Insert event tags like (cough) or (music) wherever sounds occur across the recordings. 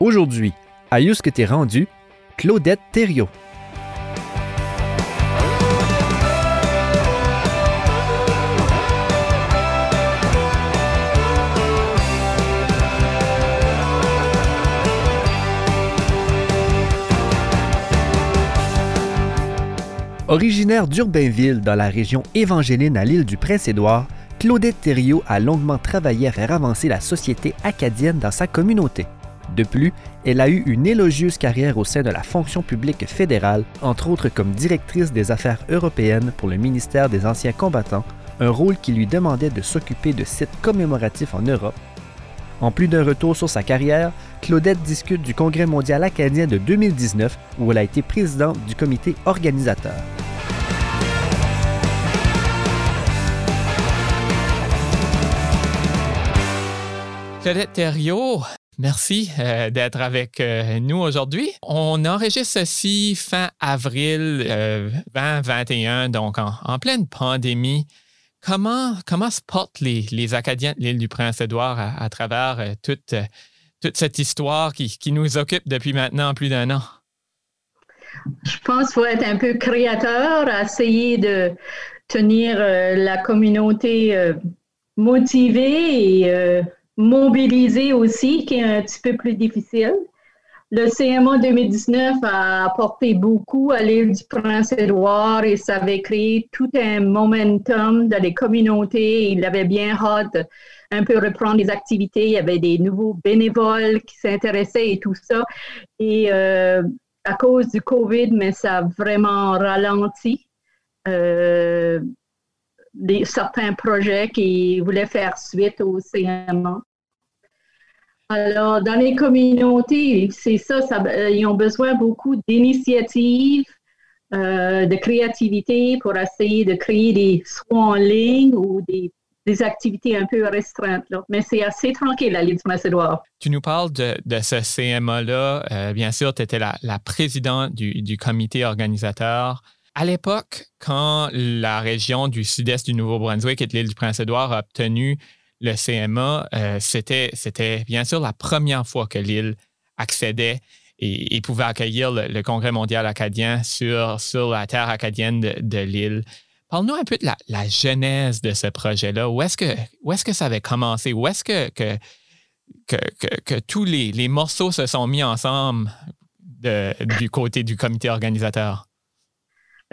Aujourd'hui, à que t'es rendu, Claudette Thériault. Originaire d'Urbainville, dans la région évangéline à l'île du Prince-Édouard, Claudette Thériault a longuement travaillé à faire avancer la société acadienne dans sa communauté. De plus, elle a eu une élogieuse carrière au sein de la fonction publique fédérale, entre autres comme directrice des affaires européennes pour le ministère des Anciens combattants, un rôle qui lui demandait de s'occuper de sites commémoratifs en Europe. En plus d'un retour sur sa carrière, Claudette discute du Congrès mondial acadien de 2019 où elle a été présidente du comité organisateur. Claudette Thériault, Merci euh, d'être avec euh, nous aujourd'hui. On enregistre ceci fin avril 2021, euh, donc en, pleine pandémie. Comment, comment se portent les, les Acadiens de l'île du Prince-Édouard à, travers toute, cette histoire qui, qui, nous occupe depuis maintenant plus d'un an? Je pense qu'il faut être un peu créateur, essayer de tenir la communauté motivée et mobiliser aussi, qui est un petit peu plus difficile. Le CMA 2019 a apporté beaucoup à l'île du Prince-Édouard et ça avait créé tout un momentum dans les communautés. Il avait bien hâte un peu reprendre les activités. Il y avait des nouveaux bénévoles qui s'intéressaient et tout ça. Et euh, à cause du COVID, mais ça a vraiment ralenti. Euh, certains projets qui voulaient faire suite au CMA. Alors, dans les communautés, c'est ça, euh, ils ont besoin beaucoup d'initiatives, euh, de créativité pour essayer de créer des soins en ligne ou des, activités un peu restreintes. Mais c'est assez tranquille à l'île du Macédoine. Tu nous parles de, ce CMA-là. Euh, bien sûr, tu étais la, présidente du, comité organisateur. À l'époque, quand la région du sud-est du Nouveau-Brunswick et de l'île du Prince-Édouard a obtenu le CMA, euh, c'était, c'était bien sûr la première fois que l'île accédait et, pouvait accueillir le, Congrès mondial acadien sur, sur la terre acadienne de, l'île. Parle-nous un peu de la, genèse de ce projet-là. Où est-ce que, où est-ce que ça avait commencé? Où est-ce que, que, que, tous les, les, morceaux se sont mis ensemble du côté du comité organisateur?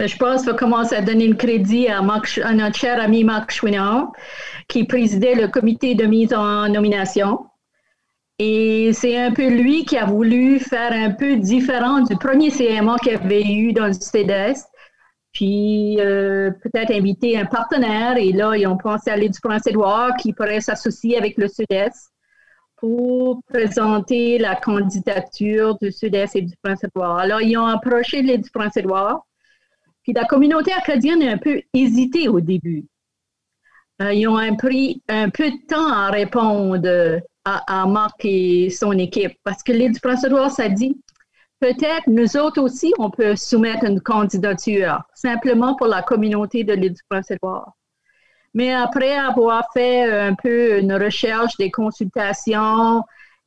Je pense qu'il faut commencer à donner le crédit à, notre cher ami Marc Chouinard, qui présidait le comité de mise en nomination. Et c'est un peu lui qui a voulu faire un peu différent du premier CMA qu'il avait eu dans le Sud-Est. Puis euh, peut-être inviter un partenaire. Et là, ils ont pensé à l'île du Prince-Édouard qui pourrait s'associer avec le Sud-Est pour présenter la candidature du Sud-Est et du Prince-Édouard. Alors, ils ont approché l'île du Prince-Édouard la communauté acadienne a un peu hésité au début. Euh, ils ont pris un peu de temps à répondre à, Marc et son équipe parce que l'île du Prince-Édouard, ça dit peut-être nous autres aussi, on peut soumettre une candidature simplement pour la communauté de l'île du Prince-Édouard. Mais après avoir fait un peu une recherche, des consultations,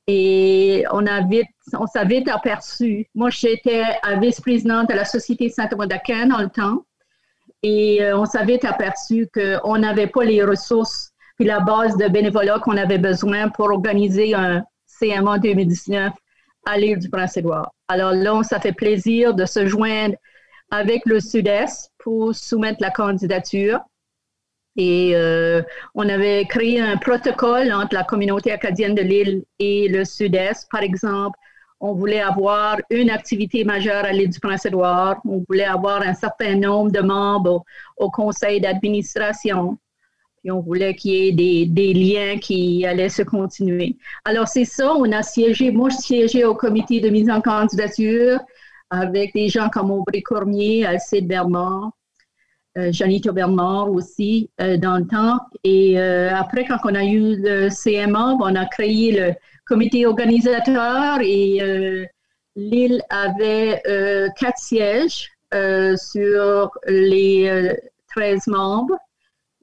et on, a vite, on s'est vite aperçu. Moi, j'étais vice-présidente de la Société Saint-Thomas d'Aquin dans le temps. Et euh, on s'est vite aperçu qu'on n'avait pas les ressources puis la base de bénévolat qu'on avait besoin pour organiser un CMA 2019 à l'île du Prince-Édouard. Alors là, ça fait plaisir de se joindre avec le Sud-Est pour soumettre la candidature. Et euh, on avait créé un protocole entre la communauté acadienne de l'île et le sud-est. Par exemple, on voulait avoir une activité majeure à l'île du Prince-Édouard. On voulait avoir un certain nombre de membres au, conseil d'administration. Puis on voulait qu'il y ait des, liens qui allaient se continuer. Alors, c'est ça, on a siégé, moi, je siégeais au comité de mise en candidature avec des gens comme Aubry Cormier, Alcide euh, Janito Bernard aussi euh, dans le temps. Et euh, après, quand on a eu le CMA, on a créé le comité organisateur et l'île avait quatre sièges sur les 13 membres.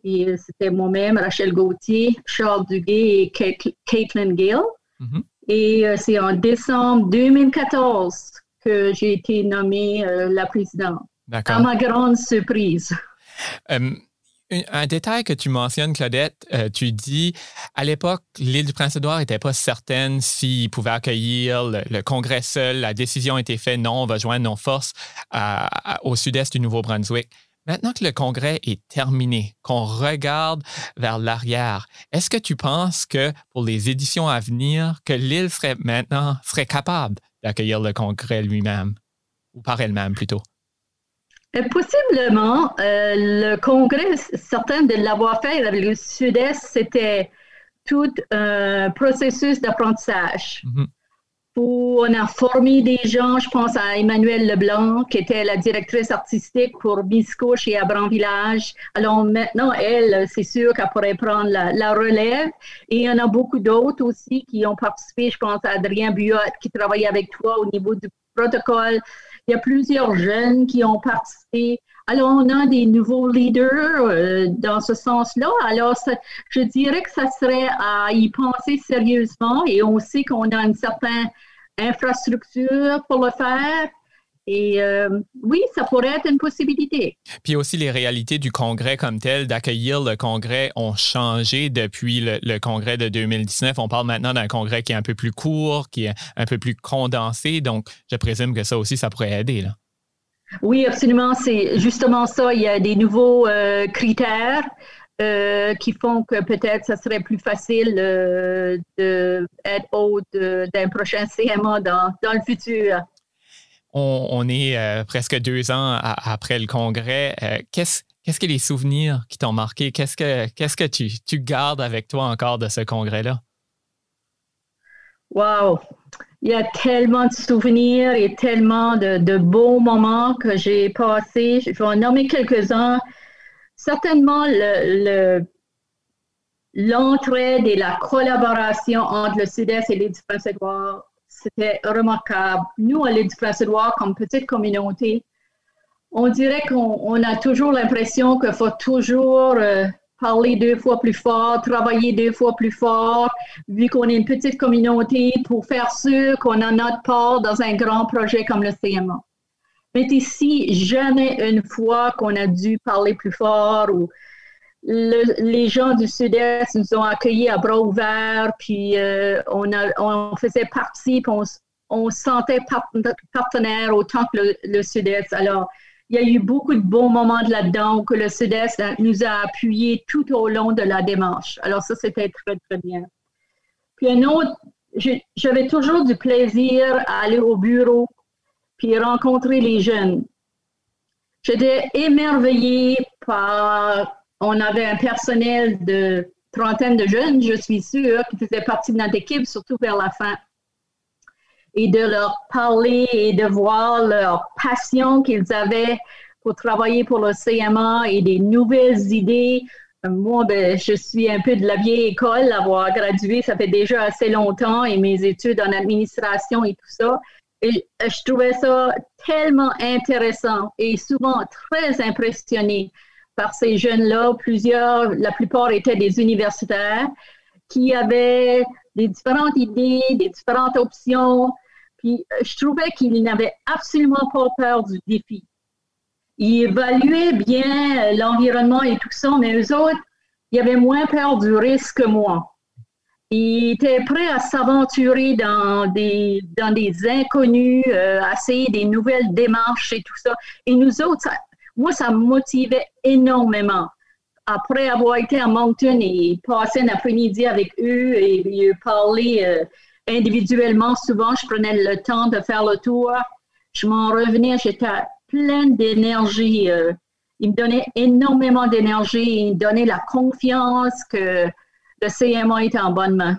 Et c'était moi-même, Rachel Gauthier, Charles Duguay et Caitlin Gill. Mm-hmm. Et euh, c'est en décembre 2014 que j'ai été nommée euh, la présidente. À ma grande surprise. un détail que tu mentionnes, Claudette, tu dis à l'époque, l'île du Prince-Édouard n'était pas certaine s'il pouvait accueillir le, Congrès seul. La décision a été faite, non, on va joindre nos forces au sud-est du Nouveau-Brunswick. Maintenant que le congrès est terminé, qu'on regarde vers l'arrière, est-ce que tu penses que pour les éditions à venir, que l'île serait maintenant serait capable d'accueillir le congrès lui-même? Ou par elle-même plutôt? Euh, possiblement. Euh, le congrès, certain de l'avoir fait avec le Sud-Est, c'était tout un processus d'apprentissage. Mm-hmm on a formé des gens, je pense à Emmanuelle Leblanc, qui était la directrice artistique pour Bisco chez Abram Village. Alors maintenant, elle, c'est sûr qu'elle pourrait prendre la, relève. Et il y en a beaucoup d'autres aussi qui ont participé. Je pense à Adrien Buot qui travaille avec toi au niveau du protocole. Il y a plusieurs jeunes qui ont participé. Alors, on a des nouveaux leaders euh, dans ce sens-là. Alors, je dirais que ça serait à y penser sérieusement et on sait qu'on a une certaine infrastructure pour le faire. Et euh, oui, ça pourrait être une possibilité. Puis aussi, les réalités du Congrès comme tel, d'accueillir le Congrès, ont changé depuis le, Congrès de 2019. On parle maintenant d'un Congrès qui est un peu plus court, qui est un peu plus condensé. Donc, je présume que ça aussi, ça pourrait aider. Là. Oui, absolument. C'est justement ça. Il y a des nouveaux euh, critères. Euh, qui font que peut-être ça serait plus facile d'être hôte d'un prochain CMA dans, dans le futur. On, est euh, presque deux ans après le congrès. qu'est-ce, qu'est-ce que les souvenirs qui t'ont marqué? Qu'est-ce que, tu, gardes avec toi encore de ce congrès-là? Wow! Il y a tellement de souvenirs et tellement de, beaux moments que j'ai passés. Je vais en nommer quelques-uns certainement le, l'entraide et la collaboration entre le Sud-Est et l'île du Prince-Édouard, c'était remarquable. Nous, à l'île du Prince-Édouard, comme petite communauté, on dirait qu'on a toujours l'impression qu'il faut toujours euh, parler deux fois plus fort, travailler deux fois plus fort, vu qu'on est une petite communauté, pour faire sûr qu'on a notre part dans un grand projet comme le CMA. Mais ici, jamais une fois qu'on a dû parler plus fort ou les gens du Sud-Est nous ont accueillis à bras ouverts, puis euh, on, on faisait partie, puis on, se sentait partenaire autant que le, Sud-Est. Alors, il y a eu beaucoup de bons moments de là-dedans que le Sud-Est nous a appuyés tout au long de la démarche. Alors, ça, c'était très, très bien. Puis un autre, j'avais toujours du plaisir à aller au bureau puis rencontrer les jeunes. J'étais émerveillée par, on avait un personnel de trentaine de jeunes, je suis sûre, qui faisaient partie de notre équipe, surtout vers la fin. Et de leur parler et de voir leur passion qu'ils avaient pour travailler pour le CMA et des nouvelles idées. Moi, ben, je suis un peu de la vieille école, avoir gradué, ça fait déjà assez longtemps, et mes études en administration et tout ça. Et euh, je trouvais ça tellement intéressant et souvent très impressionné par ces jeunes-là. Plusieurs, la plupart étaient des universitaires qui avaient des différentes idées, des différentes options. Puis euh, je trouvais qu'ils n'avaient absolument pas peur du défi. Ils évaluaient bien l'environnement et tout ça, mais eux autres, ils avaient moins peur du risque que moi. Il était prêt à s'aventurer dans des, dans des inconnus, euh, à essayer des nouvelles démarches et tout ça. Et nous autres, moi, ça me motivait énormément. Après avoir été à Moncton et passé un après-midi avec eux et, parler euh, individuellement, souvent, je prenais le temps de faire le tour. Je m'en revenais, j'étais pleine d'énergie. Euh. il me donnait énormément d'énergie, il me donnait la confiance que le CMA est en bonne main.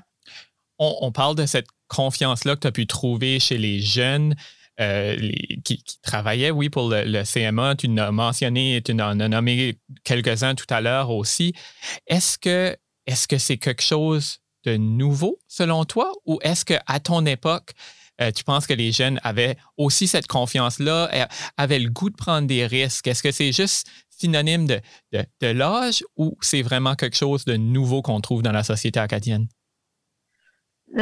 On, parle de cette confiance-là que tu as pu trouver chez les jeunes. Euh, qui, travaillaient, oui, pour le, CMA. Tu en as mentionné, tu en as nommé quelques-uns tout à l'heure aussi. Est-ce que est-ce que c'est quelque chose de nouveau selon toi ou est-ce qu'à ton époque, euh, tu penses que les jeunes avaient aussi cette confiance-là, euh, avaient le goût de prendre des risques? Est-ce que c'est juste synonyme de, de, l'âge ou c'est vraiment quelque chose de nouveau qu'on trouve dans la société acadienne?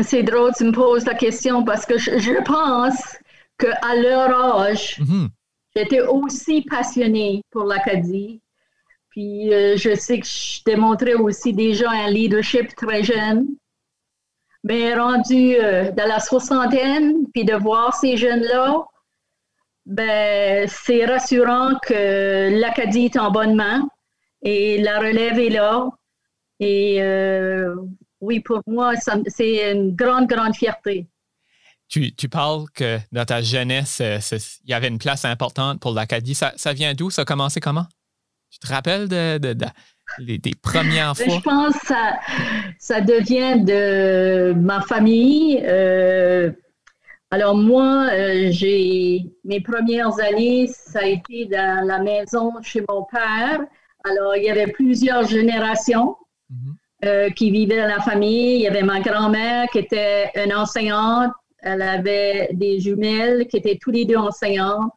C'est drôle, tu me poses la question parce que je, pense qu'à leur âge, mm-hmm. j'étais aussi passionnée pour l'Acadie. Puis euh, je sais que je démontrais aussi déjà un leadership très jeune. Mais rendu euh, dans la soixantaine, puis de voir ces jeunes-là, ben, c'est rassurant que l'Acadie est en bonne main et la relève est là. Et euh, oui, pour moi, c'est une grande, grande fierté. Tu, tu, parles que dans ta jeunesse, euh, il y avait une place importante pour l'Acadie. Ça, ça, vient d'où? Ça a commencé comment? Tu te rappelles de, des premières fois? Je pense que ça, ça devient de ma famille. Euh, alors moi, euh, j'ai mes premières années, ça a été dans la maison chez mon père. Alors il y avait plusieurs générations mhm. euh, qui vivaient dans la famille. Il y avait ma grand-mère qui était une enseignante. Elle avait des jumelles qui étaient tous les deux enseignantes.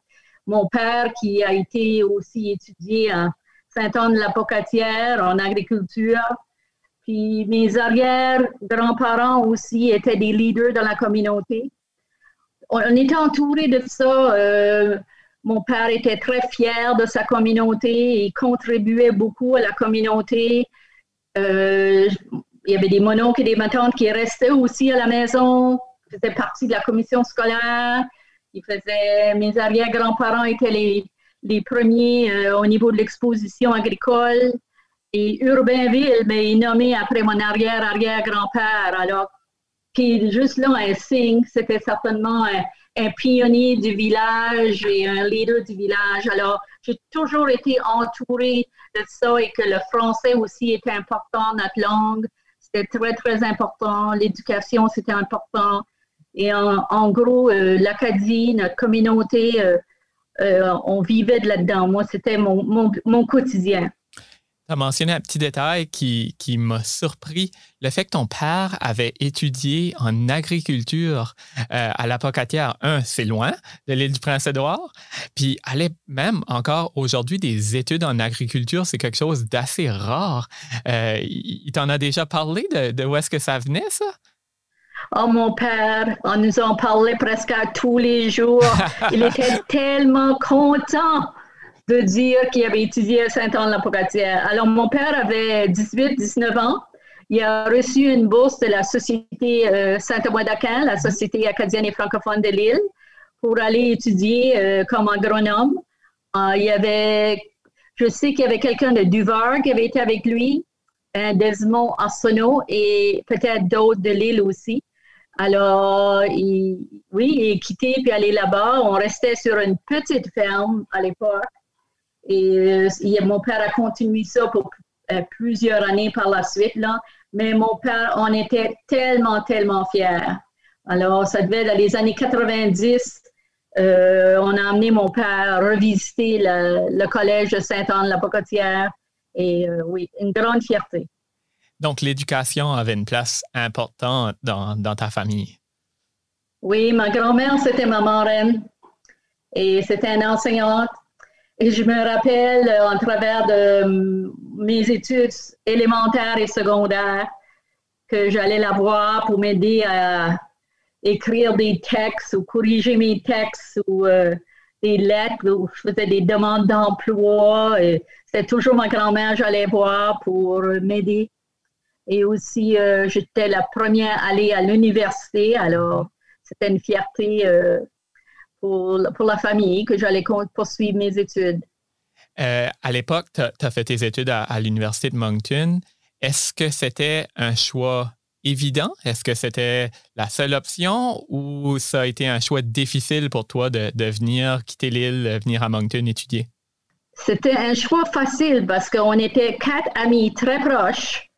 Mon père qui a été aussi étudié à Saint-Anne-de-la-Pocatière en agriculture. Puis mes arrière-grands-parents aussi étaient des leaders dans la communauté on était entouré de ça. Euh, mon père était très fier de sa communauté. Il contribuait beaucoup à la communauté. Euh, il y avait des mononcles et des matantes qui restaient aussi à la maison, faisaient partie de la commission scolaire. Ils faisaient, mes arrière-grands-parents étaient les, les premiers euh, au niveau de l'exposition agricole. Et Urbainville ben, est nommé après mon arrière-arrière-grand-père. Alors, qui est juste là un signe, c'était certainement un, pionnier du village et un leader du village. Alors, j'ai toujours été entourée de ça et que le français aussi était important, notre langue, c'était très, très important. L'éducation, c'était important. Et en, gros, euh, l'Acadie, notre communauté, euh, euh, on vivait de là-dedans. Moi, c'était mon quotidien. Tu as mentionné un petit détail qui, qui m'a surpris, le fait que ton père avait étudié en agriculture à la Pocatière. Un, c'est loin de l'île du Prince-Édouard. Puis aller même encore aujourd'hui des études en agriculture, c'est quelque chose d'assez rare. Il t'en a déjà parlé de où est-ce que ça venait, ça? Oh, mon père, on nous en parlait presque tous les jours. (laughs) Il était tellement content de dire qu'il avait étudié à Saint-Anne-la-Pocatière. Alors, mon père avait 18-19 ans. Il a reçu une bourse de la Société euh, Saint-Amoin d'Aquin, la Société acadienne et francophone de l'île, pour aller étudier euh, comme agronome. Euh, il y avait, je sais qu'il y avait quelqu'un de Duvar qui avait été avec lui, un Desmond Arsenault et peut-être d'autres de l'île aussi. Alors, oui, il est quitté puis aller là-bas. On restait sur une petite ferme à l'époque. Et euh, mon père a continué ça pour euh, plusieurs années par la suite. Là. Mais mon père, on était tellement, tellement fiers. Alors, ça devait être dans les années 90. Euh, on a amené mon père revisiter le, collège de Sainte-Anne-la-Pocatière. Et oui, une grande fierté. Donc, l'éducation avait une place importante dans, ta famille. Oui, ma grand-mère, c'était ma marraine. Et c'était une enseignante et je me rappelle, euh, en travers de euh, mes études élémentaires et secondaires, que j'allais la voir pour m'aider à écrire des textes ou corriger mes textes ou euh, des lettres où je faisais des demandes d'emploi. C'était toujours ma grand-mère j'allais voir pour m'aider. Et aussi, j'étais la première à aller à l'université. Alors, c'était une fierté pour, pour la famille que j'allais poursuivre mes études. Euh, à l'époque, tu as, fait tes études à, l'Université de Moncton. Est-ce que c'était un choix évident? Est-ce que c'était la seule option ou ça a été un choix difficile pour toi de, de venir quitter l'île, venir à Moncton étudier? C'était un choix facile parce qu'on était quatre amis très proches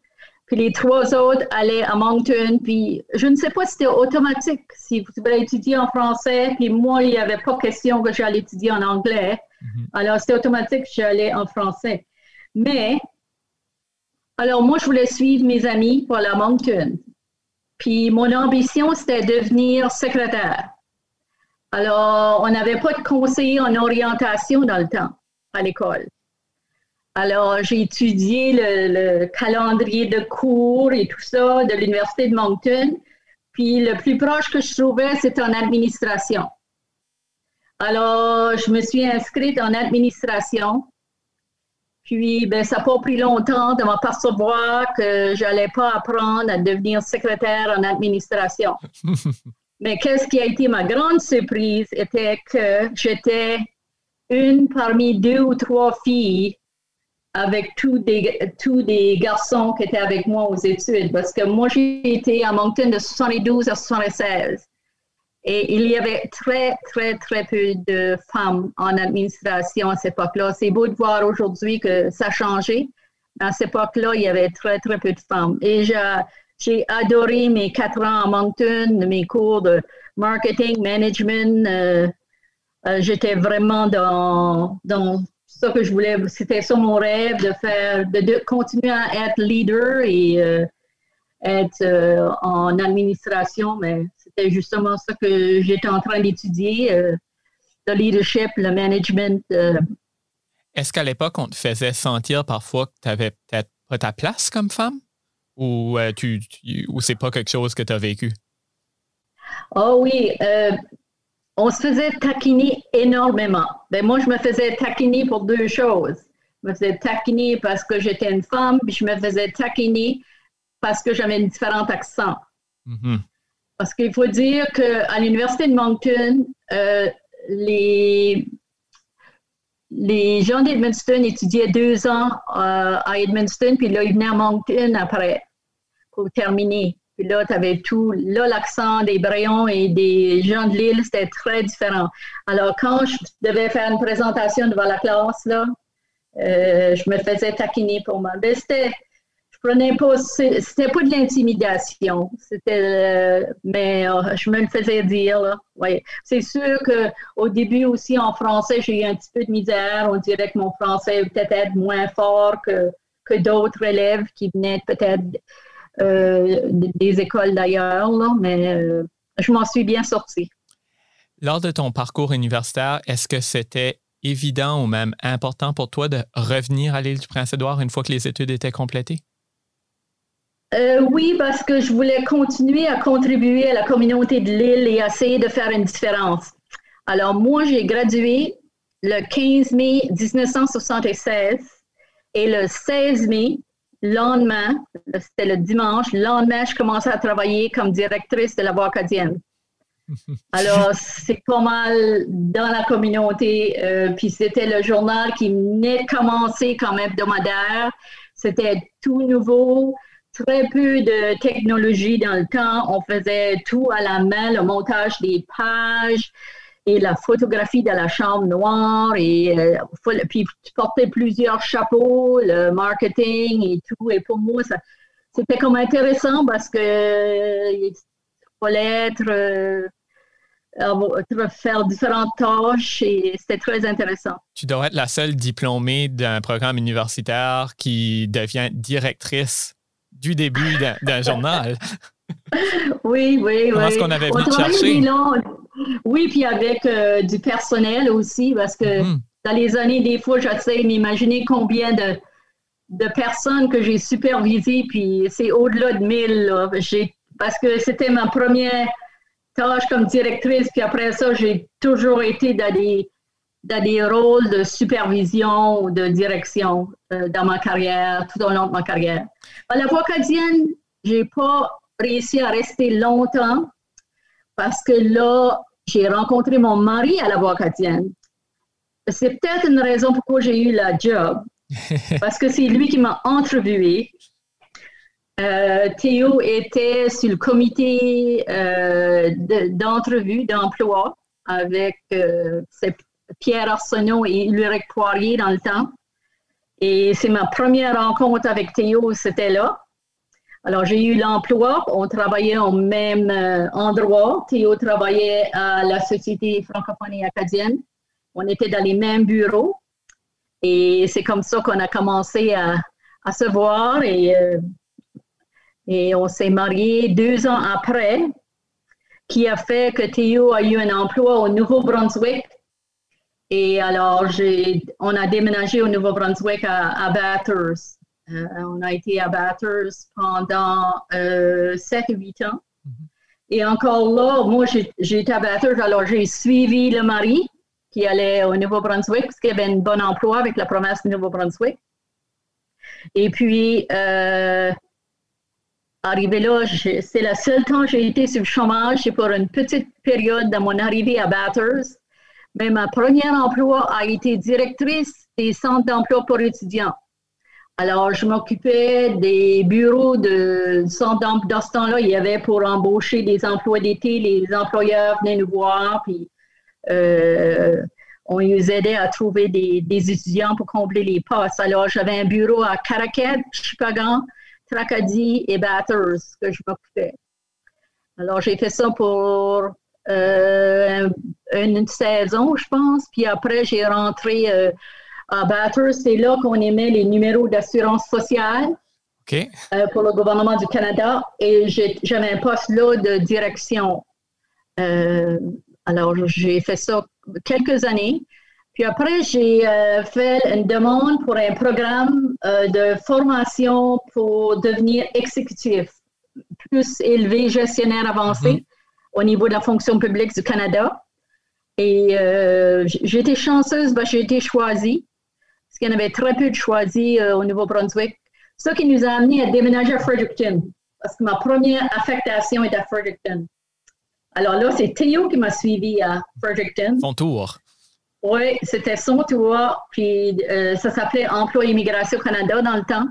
puis les trois autres allaient à Moncton. Puis je ne sais pas si c'était automatique, si vous voulez étudier en français. Puis moi, il n'y avait pas question que j'allais étudier en anglais. Mhm. Alors c'était automatique que j'allais en français. Mais, alors moi, je voulais suivre mes amis pour la Moncton. Puis mon ambition, c'était devenir secrétaire. Alors, on n'avait pas de conseiller en orientation dans le temps à l'école. Alors, j'ai étudié le, calendrier de cours et tout ça de l'Université de Moncton. Puis le plus proche que je trouvais, c'était en administration. Alors, je me suis inscrite en administration. Puis, ben, ça n'a pas pris longtemps de m'apercevoir que je n'allais pas apprendre à devenir secrétaire en administration. (laughs) Mais qu'est-ce qui a été ma grande surprise était que j'étais une parmi deux ou trois filles avec tous des, tous des garçons qui étaient avec moi aux études. Parce que moi, j'ai été à Moncton de 72 à 76. Et il y avait très, très, très peu de femmes en administration à cette époque-là. C'est beau de voir aujourd'hui que ça a changé. À cette époque-là, il y avait très, très peu de femmes. Et j'ai adoré mes quatre ans à Moncton, mes cours de marketing, management. Euh, euh, j'étais vraiment dans, dans ça que je voulais. C'était ça mon rêve de faire, de, continuer à être leader et euh, être en administration. Mais c'était justement ça que j'étais en train d'étudier, euh, le leadership, le management. Euh. Est-ce qu'à l'époque, on te faisait sentir parfois que tu n'avais peut-être pas ta place comme femme? Ou, euh, tu, ou c'est pas quelque chose que tu as vécu? Oh oui, on se faisait taquiner énormément. Ben, moi, je me faisais taquiner pour deux choses. Je me faisais taquiner parce que j'étais une femme, puis je me faisais taquiner parce que j'avais un différent accent. Mm-hmm. Parce qu'il faut dire qu'à l'Université de Moncton, euh, les, les gens d'Edmundston étudiaient deux ans euh, à Edmundston, puis là, ils venaient à Moncton après pour terminer. Puis là, tu avais tout. Là, l'accent des Bréons et des gens de l'île, c'était très différent. Alors, quand je devais faire une présentation devant la classe, là, euh, je me faisais taquiner pour moi. Ben, c'était prenais pas, c'était pas de l'intimidation, c'était, euh, mais euh, je me le faisais dire. Là. Ouais. C'est sûr qu'au début aussi en français, j'ai eu un petit peu de misère. On dirait que mon français peut-être moins fort que, que d'autres élèves qui venaient peut-être des écoles d'ailleurs, mais je m'en suis bien sortie. Lors de ton parcours universitaire, est-ce que c'était évident ou même important pour toi de revenir à l'île du Prince-Édouard une fois que les études étaient complétées? Euh, oui, parce que je voulais continuer à contribuer à la communauté de l'île et essayer de faire une différence. Alors, moi, j'ai gradué le 15 mai 1976 et le 16 mai, lendemain, c'était le dimanche, le lendemain, je commençais à travailler comme directrice de la Voix acadienne. (laughs) Alors, c'est pas mal dans la communauté. Euh, puis c'était le journal qui venait de commencer comme hebdomadaire. C'était tout nouveau très peu de technologie dans le temps. On faisait tout à la main, le montage des pages et la photographie de la chambre noire. Et euh, puis tu portais plusieurs chapeaux, le marketing et tout. Et pour moi, c'était comme intéressant parce que euh, il fallait être euh, faire différentes tâches et c'était très intéressant. Tu dois être la seule diplômée d'un programme universitaire qui devient directrice du début d'un journal. (laughs) Oui, oui, Comment est-ce qu'on avait vu chercher? Oui, puis avec euh, du personnel aussi, parce que mm-hmm. dans les années, des fois, j'essaie de m'imaginer combien de, de personnes que j'ai supervisées, puis c'est au-delà de 1000. parce que c'était ma première tâche comme directrice, puis après ça, j'ai toujours été dans des dans des rôles de supervision ou de direction euh, dans ma carrière, tout au long de ma carrière. À la voix acadienne, j'ai pas réussi à rester longtemps parce que là, j'ai rencontré mon mari à la voix acadienne. C'est peut-être une raison pourquoi j'ai eu la job, (laughs) parce que c'est lui qui m'a interviewé. Euh, Théo était sur le comité euh, d'entrevue, d'emploi avec ses Pierre Arsenault et Ulrich Poirier dans le temps. Et c'est ma première rencontre avec Théo, c'était là. Alors, j'ai eu l'emploi, on travaillait au même euh, endroit. Théo travaillait à la Société francophonie acadienne. On était dans les mêmes bureaux. Et c'est comme ça qu'on a commencé à, se voir et, euh, et on s'est mariés deux ans après, qui a fait que Théo a eu un emploi au Nouveau-Brunswick et alors, on a déménagé au Nouveau-Brunswick à, Bathurst. Euh, on a été à Bathurst pendant euh, 7 ou 8 ans. Mm-hmm. Et encore là, moi, j'étais abatteuse, alors j'ai suivi le mari qui allait au Nouveau-Brunswick parce qu'il avait un bon emploi avec la promesse du Nouveau-Brunswick. Et puis, euh, arrivé là, c'est le seul temps que j'ai été sur le chômage. C'est pour une petite période de mon arrivée à Bathurst. Mais ma première emploi a été directrice des centres d'emploi pour étudiants. Alors, je m'occupais des bureaux de. Dans ce temps-là, il y avait pour embaucher des emplois d'été, les employeurs venaient nous voir, puis euh, on nous aidait à trouver des, étudiants pour combler les postes. Alors, j'avais un bureau à Caracat, Chicago, Tracadie et Bathurst que je m'occupais. Alors, j'ai fait ça pour euh, une saison, je pense. Puis après, j'ai rentré euh, à Bathurst. C'est là qu'on émet les numéros d'assurance sociale euh, pour le gouvernement du Canada. Et j'avais un poste là de direction. alors, j'ai fait ça quelques années. Puis après, j'ai euh, fait une demande pour un programme euh, de formation pour devenir exécutif, plus élevé gestionnaire avancé mhm. au niveau de la fonction publique du Canada. Et euh, j'ai été chanceuse, ben, j'ai été choisie, qu'il y en avait très peu de choisis au Nouveau-Brunswick. Ce qui nous a amené à déménager à Fredericton, parce que ma première affectation est à Fredericton. Alors là, c'est Théo qui m'a suivi à Fredericton. Son tour. Oui, c'était son tour. Puis euh, ça s'appelait Emploi Immigration Canada dans le temps.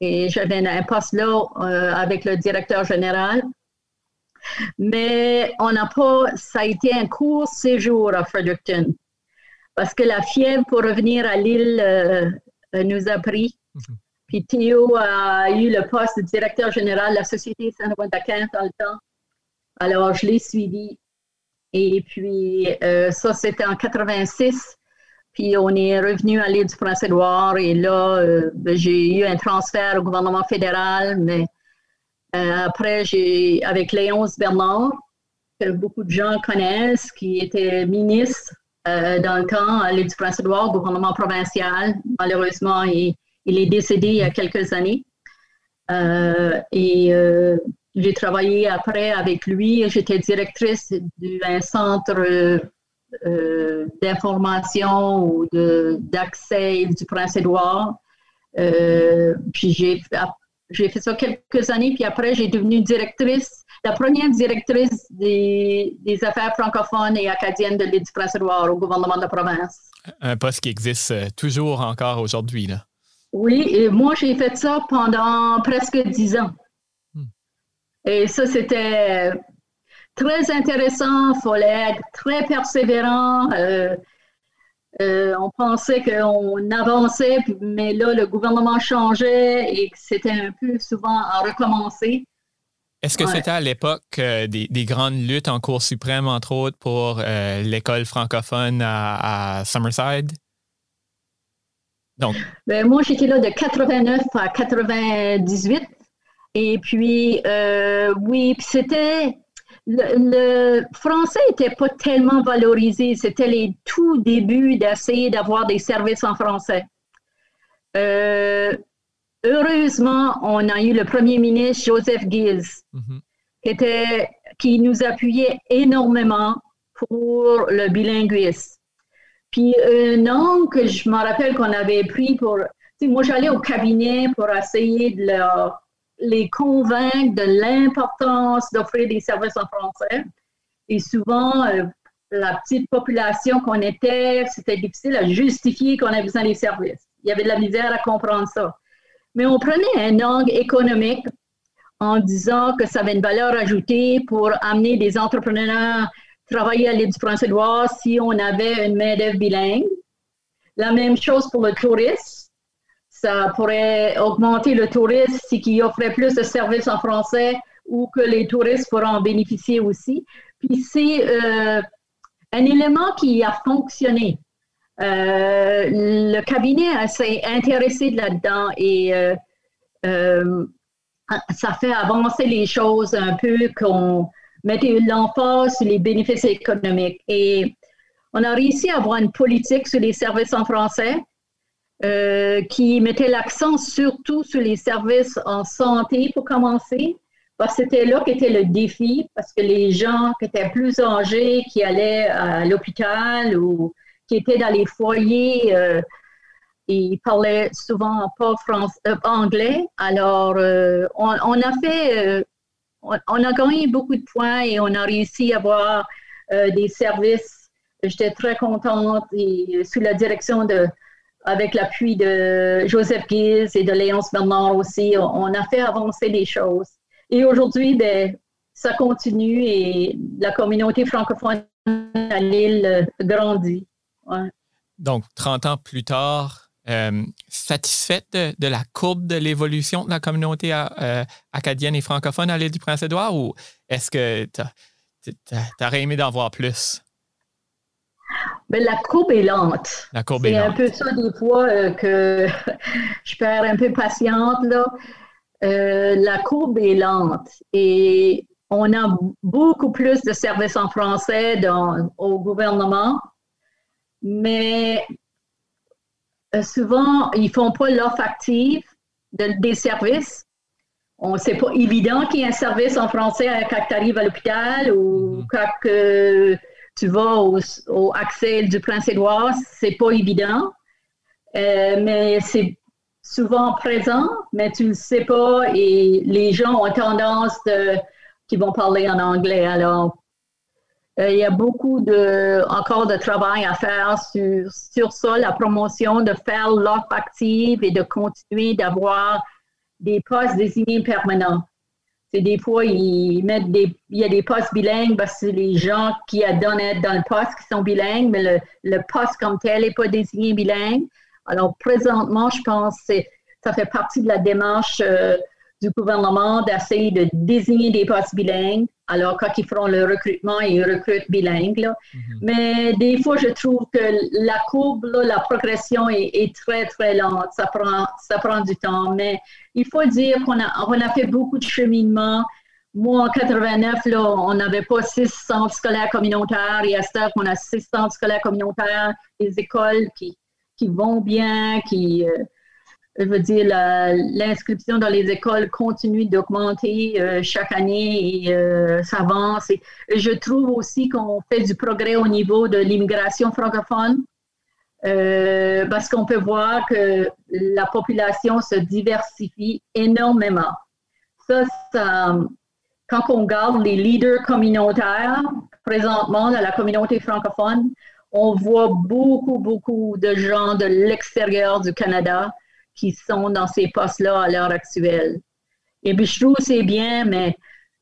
Et j'avais un poste là euh, avec le directeur général. Mais on n'a pas, ça a été un court séjour à Fredericton. Parce que la fièvre pour revenir à l'île euh, nous a pris. Mhm. Puis Théo a eu le poste de directeur général de la Société Saint-Roch-d'Aquin dans le temps. Alors, je l'ai suivi et puis, euh, ça, c'était en 86. Puis, on est revenu à l'île du Prince-Édouard. Et là, euh, ben, j'ai eu un transfert au gouvernement fédéral. Mais euh, après, j'ai, avec Léonce Bernard, que beaucoup de gens connaissent, qui était ministre dans le temps à l'île du Prince-Édouard, gouvernement provincial. Malheureusement, il, est décédé il y a quelques années. et j'ai travaillé après avec lui. J'étais directrice d'un centre euh, d'information ou d'accès du Prince-Édouard. Euh, puis j'ai fait ça quelques années, puis après, j'ai devenu directrice, la première directrice des, des affaires francophones et acadiennes de l'île du Prince-Édouard au gouvernement de la province. Un poste qui existe euh, toujours encore aujourd'hui, là. Oui, et moi, j'ai fait ça pendant presque dix ans. Et ça, c'était très intéressant. Il fallait être très persévérant. Euh, euh, on pensait qu'on avançait, mais là, le gouvernement changeait et c'était un peu souvent à recommencer. Est-ce que c'était à l'époque euh, des, grandes luttes en Cour suprême, entre autres, pour l'école francophone à, Summerside? Donc. Ben, moi, j'étais là de 89 à 98. Et puis, euh, oui, c'était. Le, français n'était pas tellement valorisé. C'était les tout débuts d'essayer d'avoir des services en français. Euh, heureusement, on a eu le premier ministre Joseph Gilles, mm-hmm. qui, était, qui nous appuyait énormément pour le bilinguisme. Puis un an que je me rappelle qu'on avait pris pour... Moi, j'allais au cabinet pour essayer de leur les convaincre de l'importance d'offrir des services en français. Et souvent, euh, la petite population qu'on était, c'était difficile à justifier qu'on avait besoin des services. Il y avait de la misère à comprendre ça. Mais on prenait un angle économique en disant que ça avait une valeur ajoutée pour amener des entrepreneurs travailler à l'île du Prince-Édouard si on avait une main-d'œuvre bilingue. La même chose pour le tourisme ça pourrait augmenter le tourisme si qui offrait plus de services en français ou que les touristes pourraient en bénéficier aussi. Puis c'est euh, un élément qui a fonctionné. Euh, le cabinet s'est intéressé là-dedans et euh, ça fait avancer les choses un peu, qu'on mettait l'emphase sur les bénéfices économiques. Et on a réussi à avoir une politique sur les services en français euh, qui mettait l'accent surtout sur les services en santé pour commencer, c'était là qu'était le défi, parce que les gens qui étaient plus âgés, qui allaient à l'hôpital ou qui étaient dans les foyers, euh, ils parlaient souvent pas français, euh, anglais. Alors, euh, on, a fait, on, a gagné beaucoup de points et on a réussi à avoir des services. J'étais très contente et sous la direction de, avec l'appui de Joseph Guise et de Léonce Bernard aussi, on a fait avancer les choses. Et aujourd'hui, ben, ça continue et la communauté francophone à Lille grandit. Donc, 30 ans plus tard, euh, satisfaite de, la courbe de l'évolution de la communauté euh, acadienne et francophone à l'île du Prince-Édouard ou est-ce que tu aurais aimé d'en voir plus? Mais ben, la courbe est lente. La courbe est, lente. C'est un peu ça des fois euh, que (laughs) je perds un peu patiente. Là. La courbe est lente et on a beaucoup plus de services en français dans, au gouvernement, mais euh, souvent, ils ne font pas l'offre active des services. C'est pas évident qu'il y ait un service en français quand tu arrives à l'hôpital ou mm-hmm. quand tu vas au, accès du Prince-Édouard, c'est pas évident. Euh, mais c'est souvent présent, mais tu ne le sais pas et les gens ont tendance de, qui vont parler en anglais. Alors, il y a beaucoup de, encore de travail à faire sur, sur ça, la promotion, de faire l'offre active et de continuer d'avoir des postes désignés permanents. C'est des fois, ils mettent des, il y a des postes bilingues parce que c'est les gens qui adonnent dans le poste qui sont bilingues, mais le, le poste comme tel n'est pas désigné bilingue. Alors, présentement, je pense que ça fait partie de la démarche euh, du gouvernement d'essayer de désigner des postes bilingues. Alors, quand ils feront le recrutement, ils recrutent bilingues. Mm-hmm. Mais des fois, je trouve que la courbe, la progression est, très, très lente. Ça prend, ça prend du temps. Mais il faut dire qu'on a, on a fait beaucoup de cheminement. Moi, en 89, là, on n'avait pas six centres scolaires communautaires. Et à ce on a six centres scolaires communautaires, des écoles qui, qui vont bien, qui, euh, je veux dire, l'inscription dans les écoles continue d'augmenter euh, chaque année et euh, ça avance. Et je trouve aussi qu'on fait du progrès au niveau de l'immigration francophone parce qu'on peut voir que la population se diversifie énormément. Ça, ça, quand on regarde les leaders communautaires présentement dans la communauté francophone, on voit beaucoup, beaucoup de gens de l'extérieur du Canada qui sont dans ces postes-là à l'heure actuelle. Et puis, je trouve c'est bien, mais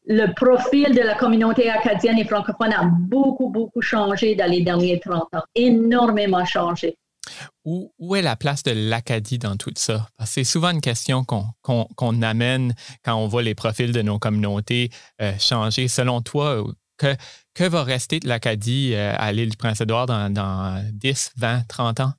le profil de la communauté acadienne et francophone a beaucoup, beaucoup changé dans les derniers 30 ans, énormément changé. Où, est la place de l'Acadie dans tout ça? c'est souvent une question qu'on amène quand on voit les profils de nos communautés euh, changer. Selon toi, que, que va rester de l'Acadie euh, à l'île du Prince-Édouard dans, 10, 20, 30 ans?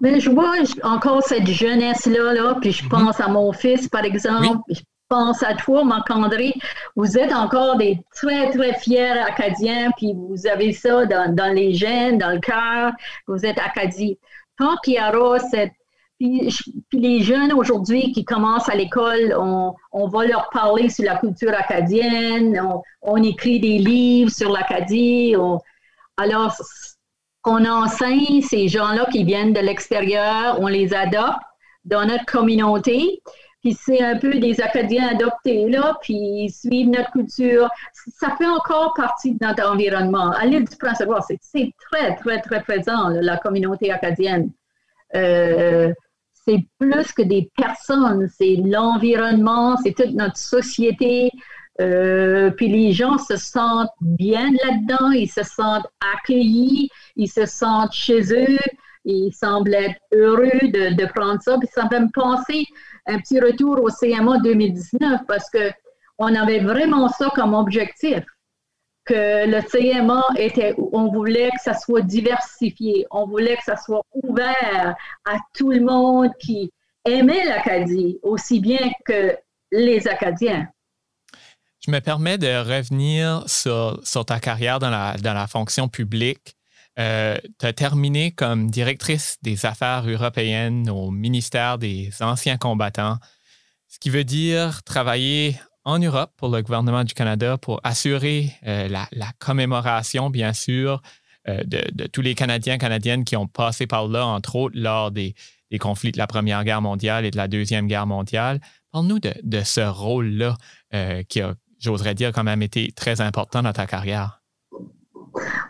Mais je vois encore cette jeunesse-là, là, puis je mhm. pense à mon fils, par exemple. Je pense à toi, Marc-André. Vous êtes encore des très, très fiers Acadiens, puis vous avez ça dans, les gènes, dans le cœur. Vous êtes Acadie. Tant qu'il y aura cette puis, les jeunes aujourd'hui qui commencent à l'école, on, va leur parler sur la culture acadienne, on, écrit des livres sur l'Acadie. alors, on enseigne ces gens-là qui viennent de l'extérieur, on les adopte dans notre communauté. Puis c'est un peu des Acadiens adoptés, là, puis ils suivent notre culture. Ça fait encore partie de notre environnement. À l'île du Prince-Édouard, c'est très, très, très présent, la communauté acadienne. Euh, c'est plus que des personnes, c'est l'environnement, c'est toute notre société. Euh, puis les gens se sentent bien là-dedans, ils se sentent accueillis, ils se sentent chez eux, ils semblent être heureux de, prendre ça. Puis ça fait me penser un petit retour au CMA 2019 parce que on avait vraiment ça comme objectif que le CMA était, on voulait que ça soit diversifié, on voulait que ça soit ouvert à tout le monde qui aimait l'Acadie aussi bien que les Acadiens. Je me permets de revenir sur, ta carrière dans la, fonction publique. Euh, tu as terminé comme directrice des affaires européennes au ministère des anciens combattants, ce qui veut dire travailler en Europe pour le gouvernement du Canada pour assurer la, commémoration, bien sûr, de, tous les Canadiens, Canadiennes qui ont passé par là, entre autres lors des, conflits de la Première Guerre mondiale et de la Deuxième Guerre mondiale. Parle-nous de, ce rôle-là qui a, j'oserais dire, quand même été très important dans ta carrière.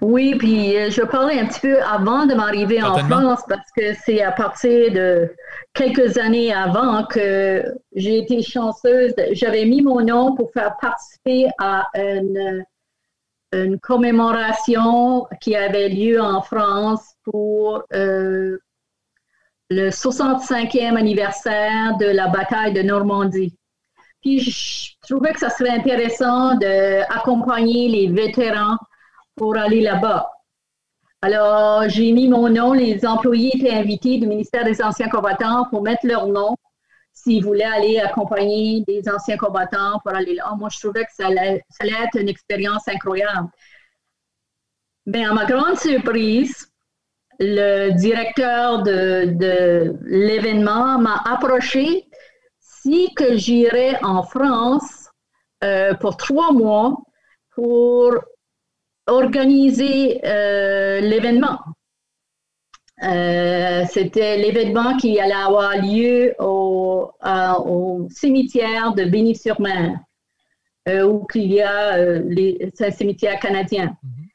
Oui, puis euh, je parlais un petit peu avant de m'arriver en France parce que c'est à partir de quelques années avant que j'ai été chanceuse. J'avais mis mon nom pour faire participer à une, une commémoration qui avait lieu en France pour euh, le 65e anniversaire de la bataille de Normandie. Puis je trouvais que ça serait intéressant d'accompagner les vétérans pour aller là-bas. Alors, j'ai mis mon nom. Les employés étaient invités du ministère des Anciens combattants pour mettre leur nom s'ils voulaient aller accompagner des anciens combattants pour aller là. Moi, je trouvais que ça allait, être une expérience incroyable. Mais à ma grande surprise, le directeur de, de l'événement m'a approché que j'irais en France euh, pour trois mois pour organiser euh, l'événement. Euh, c'était l'événement qui allait avoir lieu au, au cimetière de Béni-sur-Mer, où il y a les, un cimetière canadien. Mm-hmm.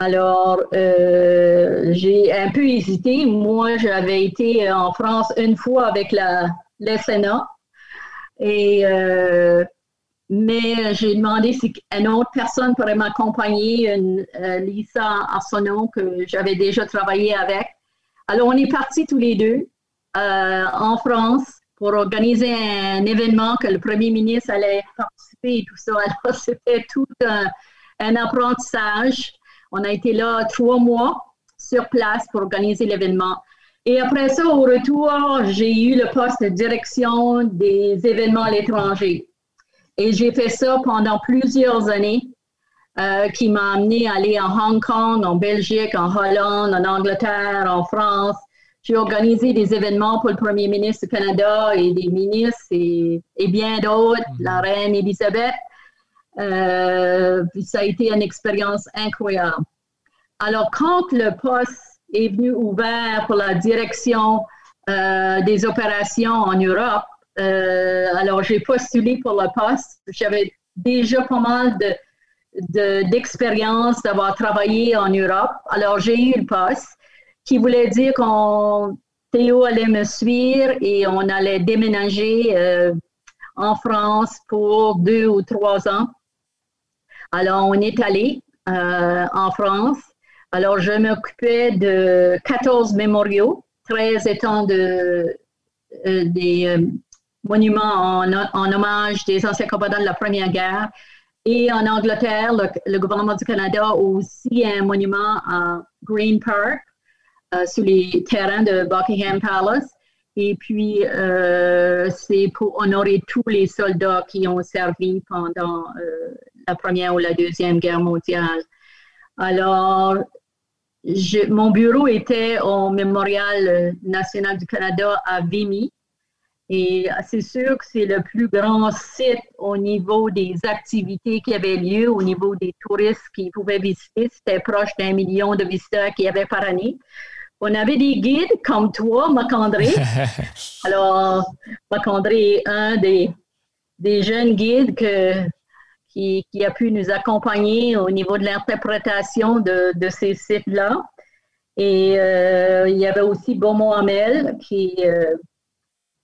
Alors, j'ai un peu hésité. Moi, j'avais été en France une fois avec la, le Et mais euh, j'ai demandé si une autre personne pourrait m'accompagner, une euh, Lisa Arsenault, que j'avais déjà travaillé avec. Alors, on est partis tous les deux euh, en France pour organiser un événement que le premier ministre allait participer et tout ça. (laughs) Alors, c'était tout un, apprentissage. On a été là trois mois sur place pour organiser l'événement. Et après ça, au retour, j'ai eu le poste de direction des événements à l'étranger. Et j'ai fait ça pendant plusieurs années, euh, qui m'a amené à aller en Hong Kong, en Belgique, en Hollande, en Angleterre, en France. J'ai organisé des événements pour le premier ministre du Canada et des ministres et, bien d'autres, mhm. la reine Elisabeth. Euh, ça a été une expérience incroyable. Alors, quand le poste est venu ouvert pour la direction euh, des opérations en Europe, euh, alors, j'ai postulé pour le poste. J'avais déjà pas mal d'expérience d'avoir travaillé en Europe. Alors, j'ai eu le poste qui voulait dire qu'on Théo allait me suivre et on allait déménager euh, en France pour deux ou trois ans. Alors, on est allé en France. Alors, je m'occupais de 14 mémoriaux, 13 étant de, des monument en, hommage des anciens combattants de la Première Guerre. Et en Angleterre, le, gouvernement du Canada a aussi un monument à Green Park, euh, sur les terrains de Buckingham Palace. Et puis, euh, c'est pour honorer tous les soldats qui ont servi pendant euh, la Première ou la Deuxième Guerre mondiale. Alors, mon bureau était au Mémorial national du Canada à Vimy. Et c'est sûr que c'est le plus grand site au niveau des activités qui avaient lieu, au niveau des touristes qui pouvaient visiter. C'était proche d'un million de visiteurs qu'il y avait par année. On avait des guides comme toi, Marc-André. (laughs) Alors, Marc-André est un des, des jeunes guides que, qui, a pu nous accompagner au niveau de l'interprétation de, ces sites-là. Et euh, il y avait aussi Beaumont-Hamel qui, euh,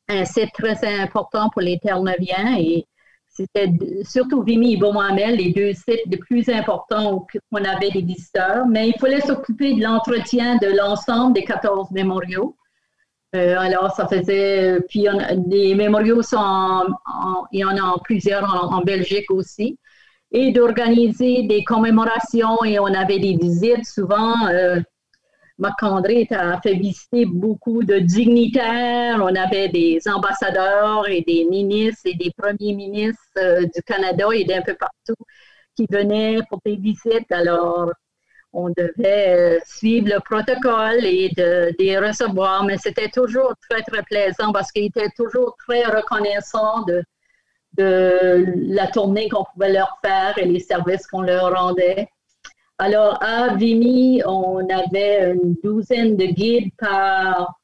un site très important pour les Terre-Neuviens et c'était surtout Vimy et Beaumont-Hamel, les deux sites les plus importants où on avait des visiteurs, mais il fallait s'occuper de l'entretien de l'ensemble des 14 mémoriaux. Euh, alors, ça faisait, puis les mémoriaux sont, il y en a plusieurs en, Belgique aussi, et d'organiser des commémorations et on avait des visites souvent. Euh, Marc-André a fait visiter beaucoup de dignitaires. On avait des ambassadeurs et des ministres et des premiers ministres euh, du Canada et d'un peu partout qui venaient pour des visites. Alors, on devait euh, suivre le protocole et de, les recevoir, mais c'était toujours très, très plaisant parce qu'ils étaient toujours très reconnaissants de, la tournée qu'on pouvait leur faire et les services qu'on leur rendait. Alors, à Vimy, on avait une douzaine de guides par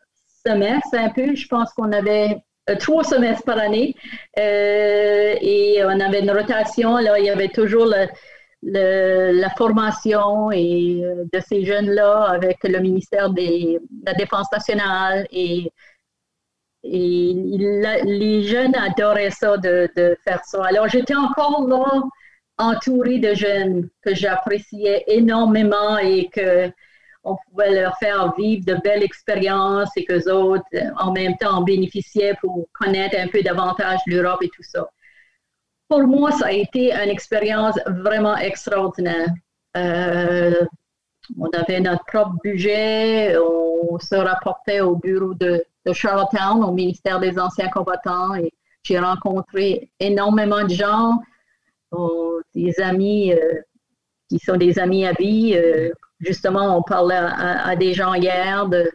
semestre, un peu. Je pense qu'on avait euh, trois semestres par année. Euh, et on avait une rotation. Là, il y avait toujours la formation et, euh, de ces jeunes-là avec le ministère de la Défense nationale. Et, les jeunes adoraient ça de, de faire ça. Alors, j'étais encore là entourée de jeunes que j'appréciais énormément et que on pouvait leur faire vivre de belles expériences et qu'eux autres, en même temps, en bénéficiaient pour connaître un peu davantage l'Europe et tout ça. Pour moi, ça a été une expérience vraiment extraordinaire. Euh, on avait notre propre budget, on se rapportait au bureau de, Charlottetown, au ministère des Anciens combattants, et j'ai rencontré énormément de gens, oh, des amis euh, qui sont des amis à vie. Euh, justement, on parlait à, des gens hier de,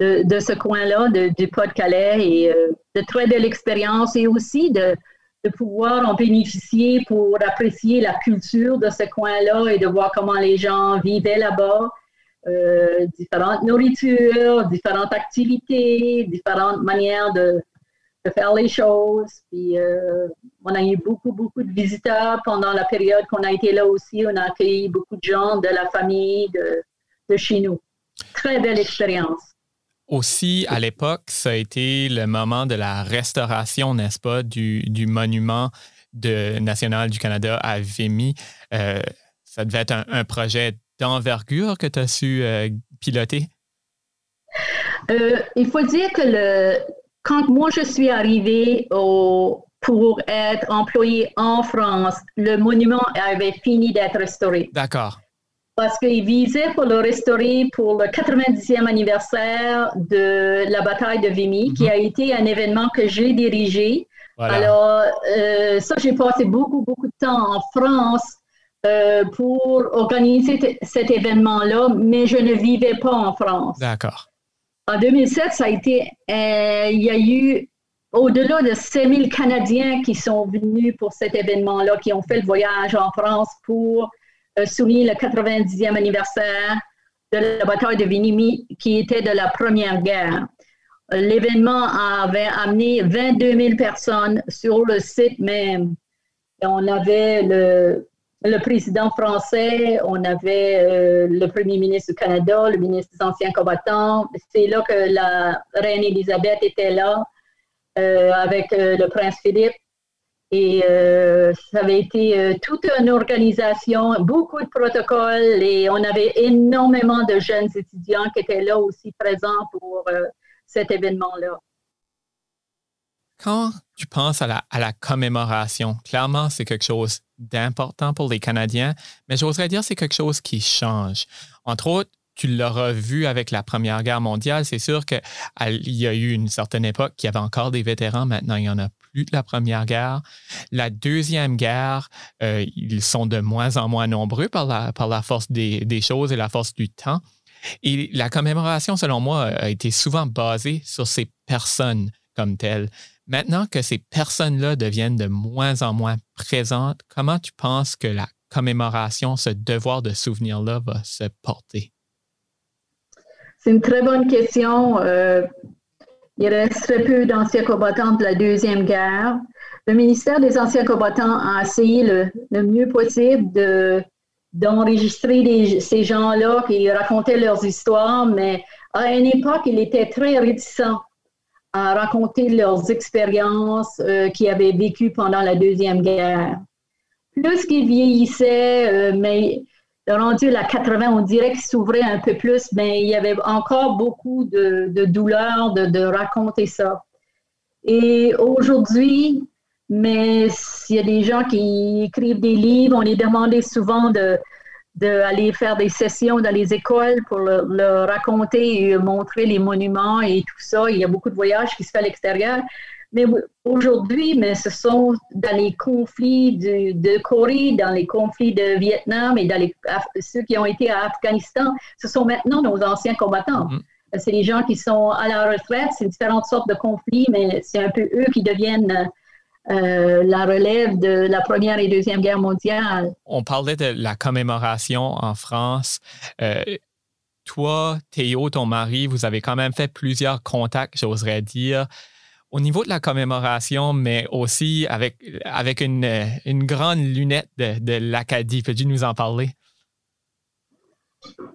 de, ce coin-là, du Pas-de-Calais, et euh, de très belle expérience et aussi de, de pouvoir en bénéficier pour apprécier la culture de ce coin-là et de voir comment les gens vivaient là-bas. Euh, différentes nourritures, différentes activités, différentes manières de, faire les choses. Puis euh, on a eu beaucoup, beaucoup de visiteurs pendant la période qu'on a été là aussi. On a accueilli beaucoup de gens de la famille de, de chez nous. Très belle expérience. Aussi, à l'époque, ça a été le moment de la restauration, n'est-ce pas, du, du, monument de, national du Canada à Vimy. Euh, ça devait être un, projet d'envergure que tu as su euh, piloter? il faut dire que le, quand moi je suis arrivée pour être employée en France, le monument avait fini d'être restauré. D'accord. Parce qu'il visait pour le restaurer pour le 90e anniversaire de la bataille de Vimy, qui mhm. a été un événement que j'ai dirigé. Alors, euh, ça, j'ai passé beaucoup, beaucoup de temps en France euh, pour organiser cet événement-là, mais je ne vivais pas en France. D'accord. En 2007, ça a été, euh, il y a eu au-delà de 5000 Canadiens qui sont venus pour cet événement-là, qui ont fait le voyage en France pour euh, souligner le 90e anniversaire de la bataille de Vinimi, qui était de la Première Guerre. L'événement avait amené 22 000 personnes sur le site même. on avait le, président français, on avait euh, le premier ministre du Canada, le ministre des Anciens combattants. C'est là que la reine Élisabeth était là euh, avec le prince Philippe. Et ça avait été toute une organisation, beaucoup de protocoles et on avait énormément de jeunes étudiants qui étaient là aussi présents pour cet événement-là. Quand tu penses à la, commémoration, clairement, c'est quelque chose d'important pour les Canadiens, mais j'oserais dire c'est quelque chose qui change. Entre autres, tu l'auras vu avec la Première Guerre mondiale, c'est sûr qu'il y a eu une certaine époque qui y avait encore des vétérans, maintenant il n'y en a plus de la Première Guerre. La Deuxième Guerre, euh, ils sont de moins en moins nombreux par la, force des, des choses et la force du temps. Et la commémoration, selon moi, a été souvent basée sur ces personnes comme telles. Maintenant que ces personnes-là deviennent de moins en moins présentes, comment tu penses que la commémoration, ce devoir de souvenir-là va se porter? C'est une très bonne question. Euh, il reste très peu d'anciens combattants de la Deuxième Guerre. Le ministère des Anciens combattants a essayé le, mieux possible de, d'enregistrer ces gens-là qui racontaient leurs histoires, mais à une époque, il était très réticent à raconter leurs expériences euh, qu'ils avaient vécues pendant la Deuxième Guerre. Plus qu'ils vieillissaient, euh, mais rendu à 80, on dirait qu'ils s'ouvraient un peu plus, mais il y avait encore beaucoup de, de douleur de, de, raconter ça. Et aujourd'hui, mais y a des gens qui écrivent des livres, on les demandait souvent d'aller faire des sessions dans les écoles pour leur, raconter et montrer les monuments et tout ça. Il y a beaucoup de voyages qui se font à l'extérieur. Mais aujourd'hui, mais ce sont dans les conflits de, Corée, dans les conflits de Vietnam et dans les, ceux qui ont été à Afghanistan, ce sont maintenant nos anciens combattants. Mm-hmm. C'est les gens qui sont à la retraite, c'est différentes sortes de conflits, mais c'est un peu eux qui deviennent la relève de la Première et Deuxième Guerre mondiale. On parlait de la commémoration en France. toi, Théo, ton mari, vous avez quand même fait plusieurs contacts, j'oserais dire au niveau de la commémoration, mais aussi avec, avec une, une grande lunette de, de l'Acadie. Peux-tu nous en parler?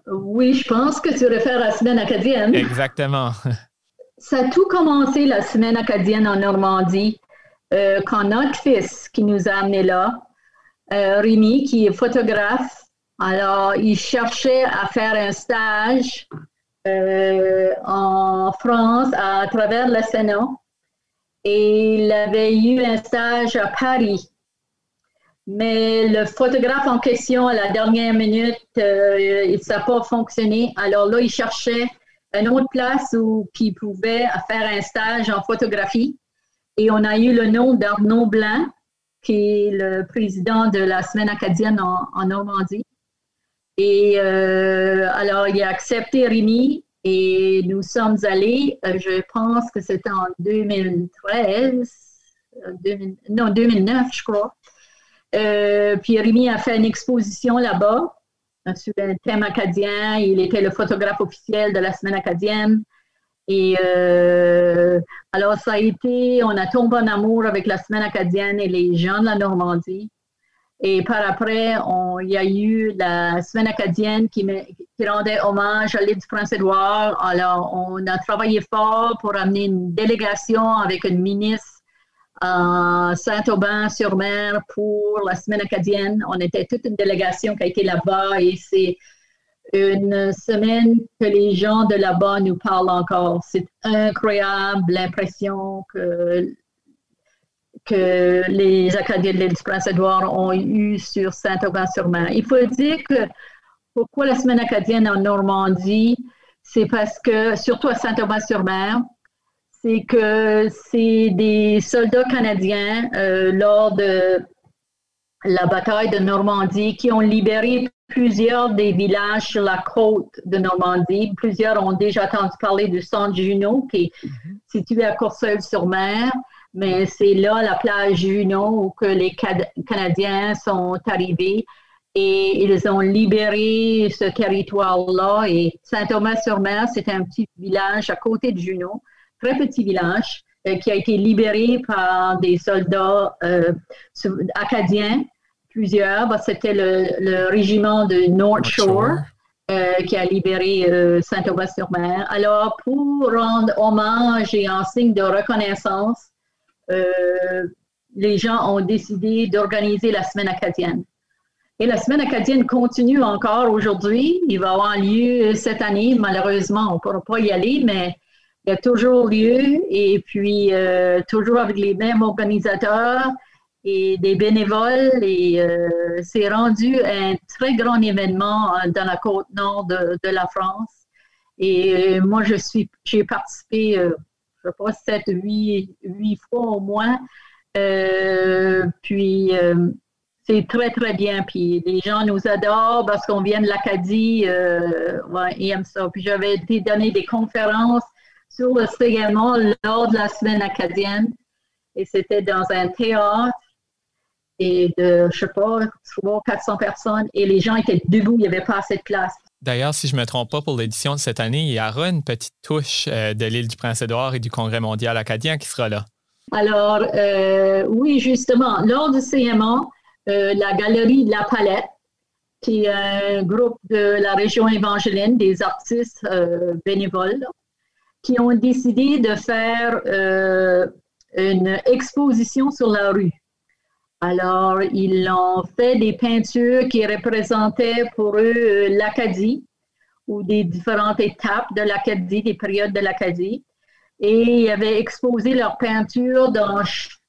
Oui, je pense que tu réfères à la semaine acadienne. Exactement. (laughs) Ça a tout commencé la semaine acadienne en Normandie, euh, quand notre fils qui nous a amenés là, euh, Rémi, qui est photographe, alors il cherchait à faire un stage euh, en France à travers le Sénat et il avait eu un stage à Paris. Mais le photographe en question, à la dernière minute, euh, ça n'a pas fonctionné. Alors là, il cherchait une autre place où il pouvait faire un stage en photographie. Et on a eu le nom d'Arnaud Blanc, qui est le président de la Semaine acadienne en, Normandie. Et euh, alors, il a accepté Rémi et nous sommes allés, euh, je pense que c'était en 2013, euh, non, 2009, je crois. Euh, puis Rémi a fait une exposition là-bas sur un thème acadien. Il était le photographe officiel de la semaine acadienne. Et alors, ça a été, on a tombé en amour avec la semaine acadienne et les gens de la Normandie. Et par après, il y a eu la semaine acadienne qui, rendait hommage à l'île du Prince-Édouard. Alors, on a travaillé fort pour amener une délégation avec une ministre à Saint-Aubin-sur-Mer pour la semaine acadienne. On était toute une délégation qui a été là-bas et c'est une semaine que les gens de là-bas nous parlent encore. C'est incroyable l'impression que que les Acadiens de l'île du Prince-Édouard ont eu sur Saint-Aubin-sur-Mer. Il faut dire que pourquoi la semaine acadienne en Normandie, c'est parce que, surtout à Saint-Aubin-sur-Mer, c'est que c'est des soldats canadiens euh, lors de la bataille de Normandie qui ont libéré plusieurs des villages sur la côte de Normandie. Plusieurs ont déjà entendu parler du centre Juno, qui est mm-hmm. situé à Courseulles-sur-Mer mais c'est là, la plage Juno, où que les Canadiens sont arrivés et ils ont libéré ce territoire-là. Et Saint-Thomas-sur-Mer, c'est un petit village à côté de Juno, très petit village, euh, qui a été libéré par des soldats euh, acadiens, plusieurs. Bah, c'était le, régiment de North Shore. Euh, qui a libéré Saint-Thomas-sur-Mer. Alors, pour rendre hommage et en signe de reconnaissance les gens ont décidé d'organiser la semaine acadienne. Et la semaine acadienne continue encore aujourd'hui. Il va avoir lieu cette année. Malheureusement, on ne pourra pas y aller, mais il y a toujours lieu et puis euh, toujours avec les mêmes organisateurs et des bénévoles. Et euh, c'est rendu un très grand événement dans la côte nord de, de la France. Et moi, je suis, j'ai participé je sais pas, sept, huit, huit fois au moins. Euh, puis euh, c'est très, très bien. Puis les gens nous adorent parce qu'on vient de l'Acadie. Euh, ils aiment ça. Puis j'avais été donner des conférences sur le également lors de la semaine acadienne. Et c'était dans un théâtre et de, je sais pas, 300, 400 personnes. Et les gens étaient debout, il n'y avait pas assez de place. D'ailleurs, si je ne me trompe pas, pour l'édition de cette année, il y aura une petite touche euh, de l'île du Prince-Édouard et du Congrès mondial acadien qui sera là. Alors, euh, oui, justement, lors du CMA, euh, la Galerie de la Palette, qui est un groupe de la région évangéline, des artistes bénévoles, qui ont décidé de faire une exposition sur la rue. Alors, ils ont fait des peintures qui représentaient pour eux euh, l'Acadie ou des différentes étapes de l'Acadie, des périodes de l'Acadie. Et ils avaient exposé leurs peintures dans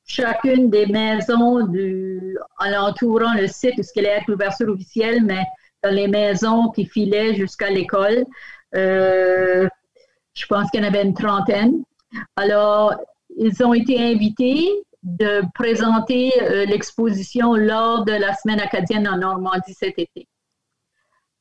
chacune des maisons du, en entourant le site, ce qui allait être l'ouverture officielle, mais dans les maisons qui filaient jusqu'à l'école. Euh, je pense qu'il y en avait une trentaine. Alors, ils ont été invités de présenter euh, l'exposition lors de la semaine acadienne en Normandie cet été.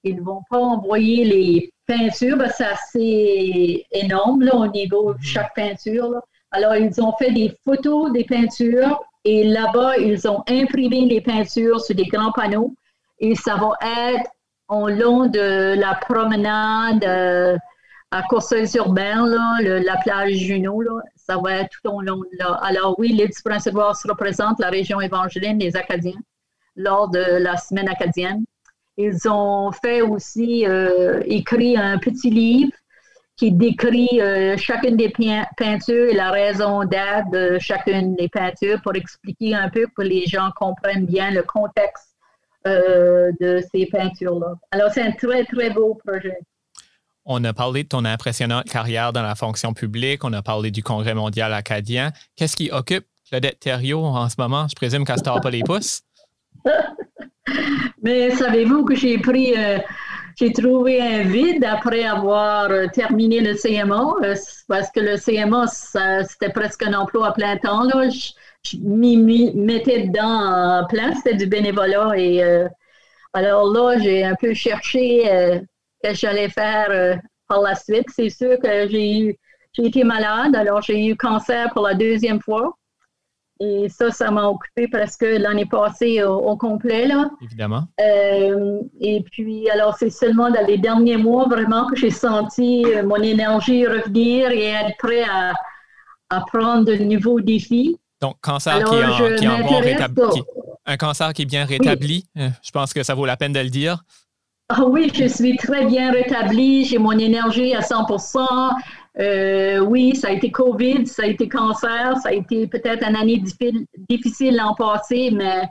Ils ne vont pas envoyer les peintures, parce que c'est assez énorme au niveau de mhm. chaque peinture. Alors, ils ont fait des photos des peintures Et là-bas, ils ont imprimé les peintures sur des grands panneaux. Et ça va être au long de la promenade euh, à Courseulles-sur-Berne, la plage Juno. Là, ça va être tout au long de là. Alors oui, l'île du Prince-Édouard représente la région évangélienne des Acadiens lors de la semaine acadienne. Ils ont fait aussi, euh, écrit un petit livre qui décrit euh, chacune des peintures et la raison d'être de chacune des peintures pour expliquer un peu que les gens comprennent bien le contexte euh, de ces peintures-là. Alors, c'est un très, très beau projet. On a parlé de ton impressionnante carrière dans la fonction publique, on a parlé du Congrès mondial acadien. Qu'est-ce qui occupe Claudette Thériault en ce moment? Je présume qu'elle ne pas les pouces. (laughs) Mais savez-vous que j'ai pris, euh, j'ai trouvé un vide après avoir euh, terminé le CMA, euh, parce que le CMA, c'était presque un emploi à plein temps. Là. Je, m'y mettais dedans en plein, c'était du bénévolat. Et alors là, j'ai un peu cherché que j'allais faire par la suite. C'est sûr que j'ai eu, j'ai été malade, alors j'ai eu cancer pour la deuxième fois. Et ça, ça m'a occupé presque l'année passée au, complet. Là. Évidemment. Euh, et puis, alors, c'est seulement dans les derniers mois vraiment que j'ai senti euh, mon énergie revenir et être prêt à, à prendre de nouveaux défis. Donc, cancer qui est en, qui bon rétabli. un cancer qui est bien rétabli. Euh, je pense que ça vaut la peine de le dire. Ah oui, je suis très bien rétablie. J'ai mon énergie à 100% euh, oui, ça a été COVID, ça a été cancer, ça a été peut-être une année difficile l'an passé, mais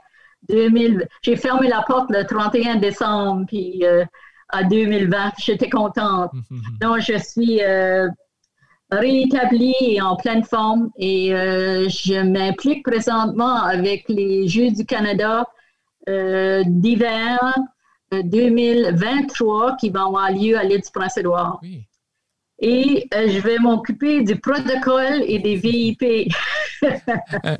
2000, j'ai fermé la porte le 31 décembre, puis euh, à 2020, j'étais contente. (laughs) Donc, je suis euh, réétablie et en pleine forme et je m'implique présentement avec les Jeux du Canada d'hiver 2023 qui vont avoir lieu à l'île du Prince-Édouard. Oui et euh, je vais m'occuper du protocole et des VIP. (laughs)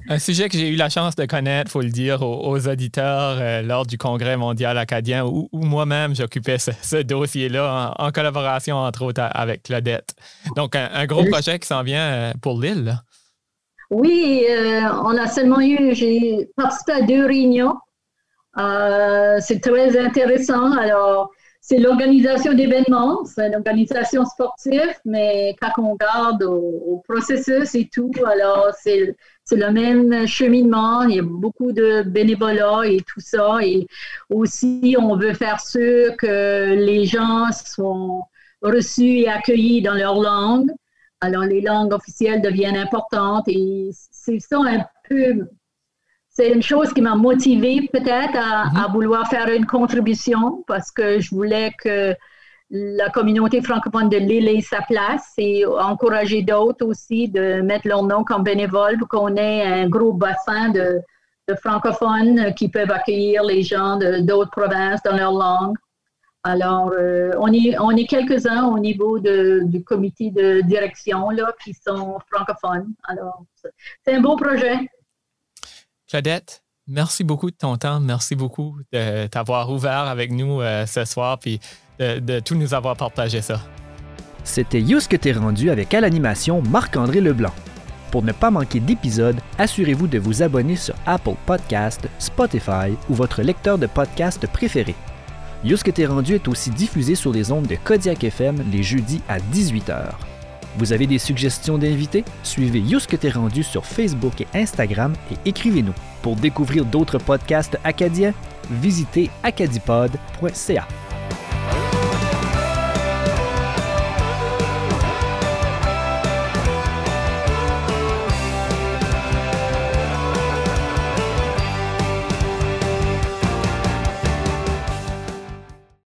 un, sujet que j'ai eu la chance de connaître, il faut le dire, aux, auditeurs euh, lors du Congrès mondial acadien, où, moi-même j'occupais ce, dossier-là en, collaboration, entre autres, avec Claudette. Donc, un, gros projet qui s'en vient euh, pour l'île. Oui, on a seulement eu, j'ai participé à deux réunions. C'est très intéressant. Alors, c'est l'organisation d'événements, c'est l'organisation sportive, mais quand on regarde au, processus et tout, alors c'est, le même cheminement, il y a beaucoup de bénévolat et tout ça, et aussi on veut faire sûr que les gens sont reçus et accueillis dans leur langue. Alors les langues officielles deviennent importantes et c'est ça un peu c'est une chose qui m'a motivée peut-être à, mhm. vouloir faire une contribution parce que je voulais que la communauté francophone de l'île ait sa place et encourager d'autres aussi de mettre leur nom comme bénévole pour qu'on ait un gros bassin de, francophones qui peuvent accueillir les gens d'autres provinces dans leur langue. Alors, euh, on est, on est quelques-uns au niveau du comité de direction là, qui sont francophones. Alors, c'est un beau projet. Claudette, merci beaucoup de ton temps. Merci beaucoup de t'avoir ouvert avec nous euh, ce soir puis de, tout nous avoir partagé ça. C'était Yous que t'es rendu avec à l'animation Marc-André Leblanc. Pour ne pas manquer d'épisodes, assurez-vous de vous abonner sur Apple Podcast, Spotify ou votre lecteur de podcast préféré. Yous que t'es rendu est aussi diffusé sur les ondes de Kodiak FM les jeudis à 18h. Vous avez des suggestions d'invités? Suivez Youske T'es rendu sur Facebook et Instagram et écrivez-nous. Pour découvrir d'autres podcasts acadiens, visitez acadipod.ca.